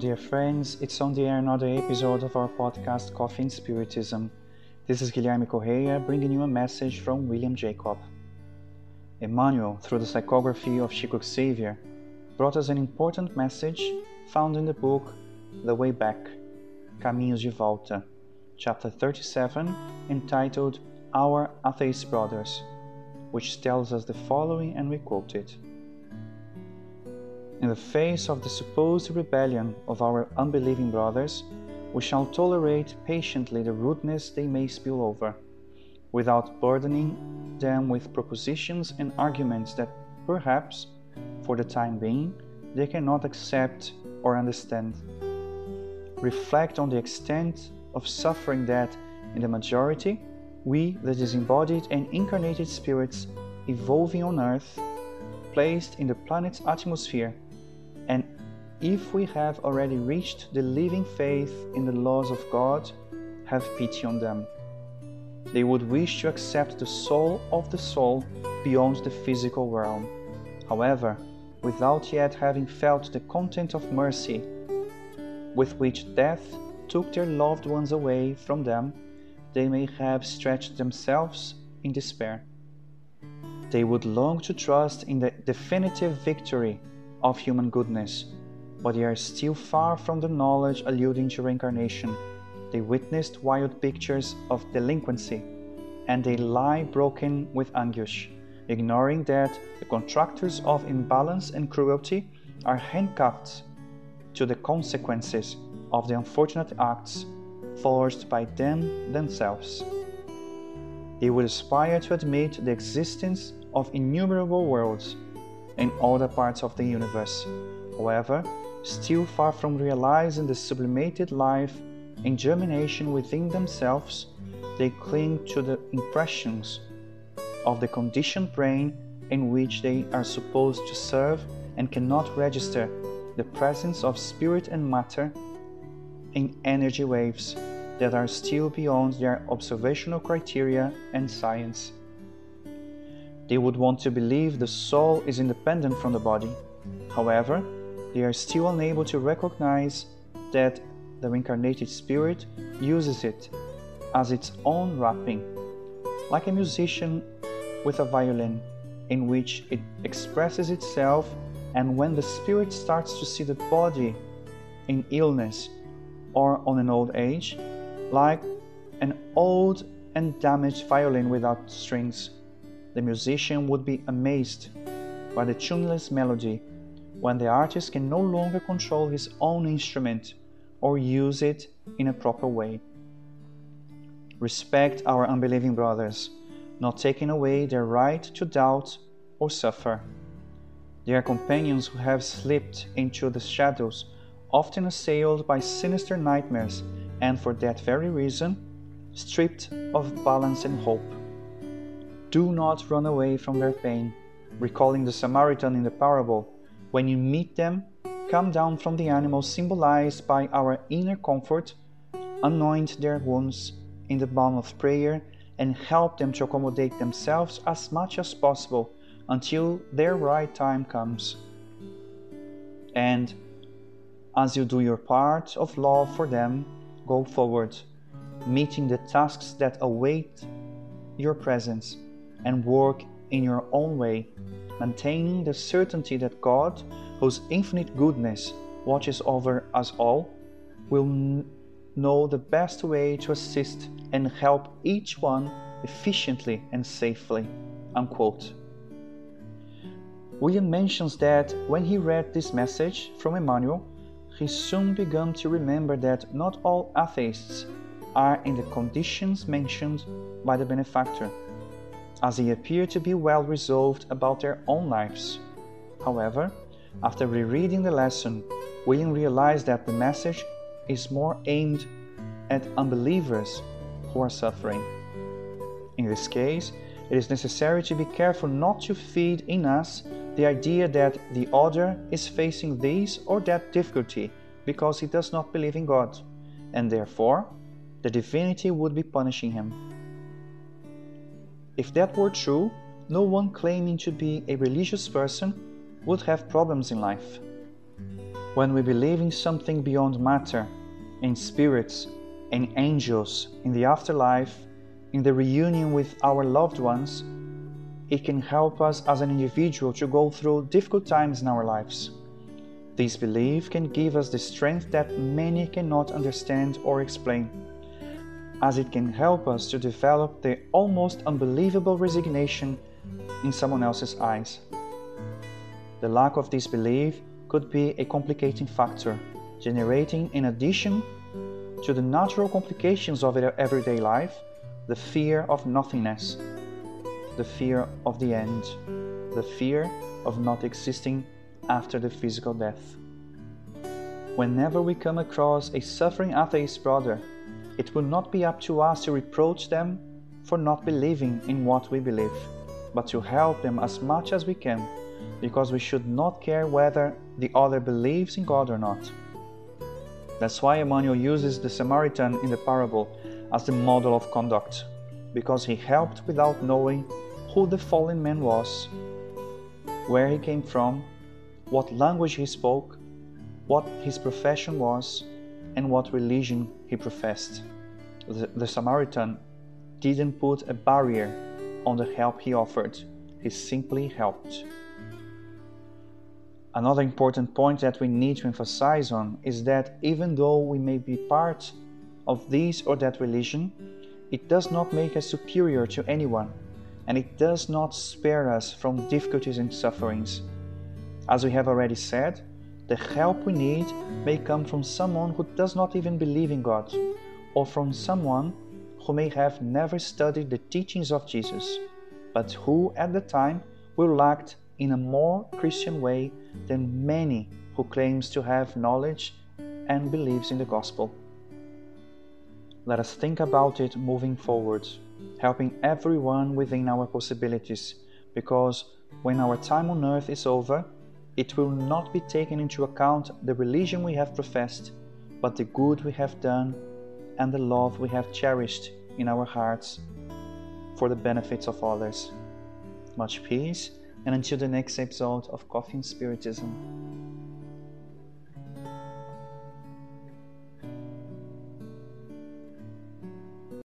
dear friends. It's on the air another episode of our podcast, Coffee and Spiritism. This is Guilherme Correia bringing you a message from William Jacob. Emmanuel, through the psychography of Chico Xavier, brought us an important message found in the book The Way Back, Caminhos de Volta, chapter 37, entitled Our Atheist Brothers, which tells us the following, and we quote it. In the face of the supposed rebellion of our unbelieving brothers, we shall tolerate patiently the rudeness they may spill over, without burdening them with propositions and arguments that perhaps, for the time being, they cannot accept or understand. Reflect on the extent of suffering that, in the majority, we, the disembodied and incarnated spirits evolving on earth, placed in the planet's atmosphere, and if we have already reached the living faith in the laws of God, have pity on them. They would wish to accept the soul of the soul beyond the physical realm. However, without yet having felt the content of mercy with which death took their loved ones away from them, they may have stretched themselves in despair. They would long to trust in the definitive victory of human goodness, but they are still far from the knowledge alluding to reincarnation. They witnessed wild pictures of delinquency, and they lie broken with anguish, ignoring that the contractors of imbalance and cruelty are handcuffed to the consequences of the unfortunate acts forced by them themselves. They would aspire to admit the existence of innumerable worlds in other parts of the universe. However, still far from realizing the sublimated life and germination within themselves, they cling to the impressions of the conditioned brain in which they are supposed to serve and cannot register the presence of spirit and matter in energy waves that are still beyond their observational criteria and science. They would want to believe the soul is independent from the body. However, they are still unable to recognize that the reincarnated spirit uses it as its own wrapping, like a musician with a violin, in which it expresses itself, and when the spirit starts to see the body in illness or on an old age, like an old and damaged violin without strings, the musician would be amazed by the tuneless melody when the artist can no longer control his own instrument or use it in a proper way. Respect our unbelieving brothers, not taking away their right to doubt or suffer. They are companions who have slipped into the shadows, often assailed by sinister nightmares, and for that very reason, stripped of balance and hope. Do not run away from their pain, recalling the Samaritan in the parable when you meet them, come down from the animal symbolized by our inner comfort, anoint their wounds in the balm of prayer, and help them to accommodate themselves as much as possible until their right time comes. And as you do your part of love for them, go forward, meeting the tasks that await your presence, and work in your own way maintaining the certainty that God, whose infinite goodness watches over us all, will know the best way to assist and help each one efficiently and safely. Unquote. William mentions that when he read this message from Emmanuel, he soon began to remember that not all atheists are in the conditions mentioned by the benefactor as they appear to be well resolved about their own lives. However, after rereading the lesson, William realized that the message is more aimed at unbelievers who are suffering. In this case, it is necessary to be careful not to feed in us the idea that the other is facing this or that difficulty because he does not believe in God, and therefore the divinity would be punishing him. If that were true, no one claiming to be a religious person would have problems in life. When we believe in something beyond matter, in spirits, in angels, in the afterlife, in the reunion with our loved ones, it can help us as an individual to go through difficult times in our lives. This belief can give us the strength that many cannot understand or explain, as it can help us to develop the almost unbelievable resignation in someone else's eyes. The lack of this belief could be a complicating factor, generating, in addition to the natural complications of everyday life, the fear of nothingness, the fear of the end, the fear of not existing after the physical death. Whenever we come across a suffering atheist brother, it will not be up to us to reproach them for not believing in what we believe, but to help them as much as we can, because we should not care whether the other believes in God or not. That's why Emmanuel uses the Samaritan in the parable as the model of conduct, because he helped without knowing who the fallen man was, where he came from, what language he spoke, what his profession was, and what religion he professed. The, the Samaritan didn't put a barrier on the help he offered, he simply helped. Another important point that we need to emphasize on is that even though we may be part of this or that religion, it does not make us superior to anyone, and it does not spare us from difficulties and sufferings. As we have already said, the help we need may come from someone who does not even believe in God, or from someone who may have never studied the teachings of Jesus, but who at the time will act in a more Christian way than many who claims to have knowledge and believes in the gospel. Let us think about it moving forward, helping everyone within our possibilities, because when our time on earth is over, it will not be taken into account the religion we have professed, but the good we have done and the love we have cherished in our hearts for the benefits of others. Much peace and until the next episode of Coffee and Spiritism.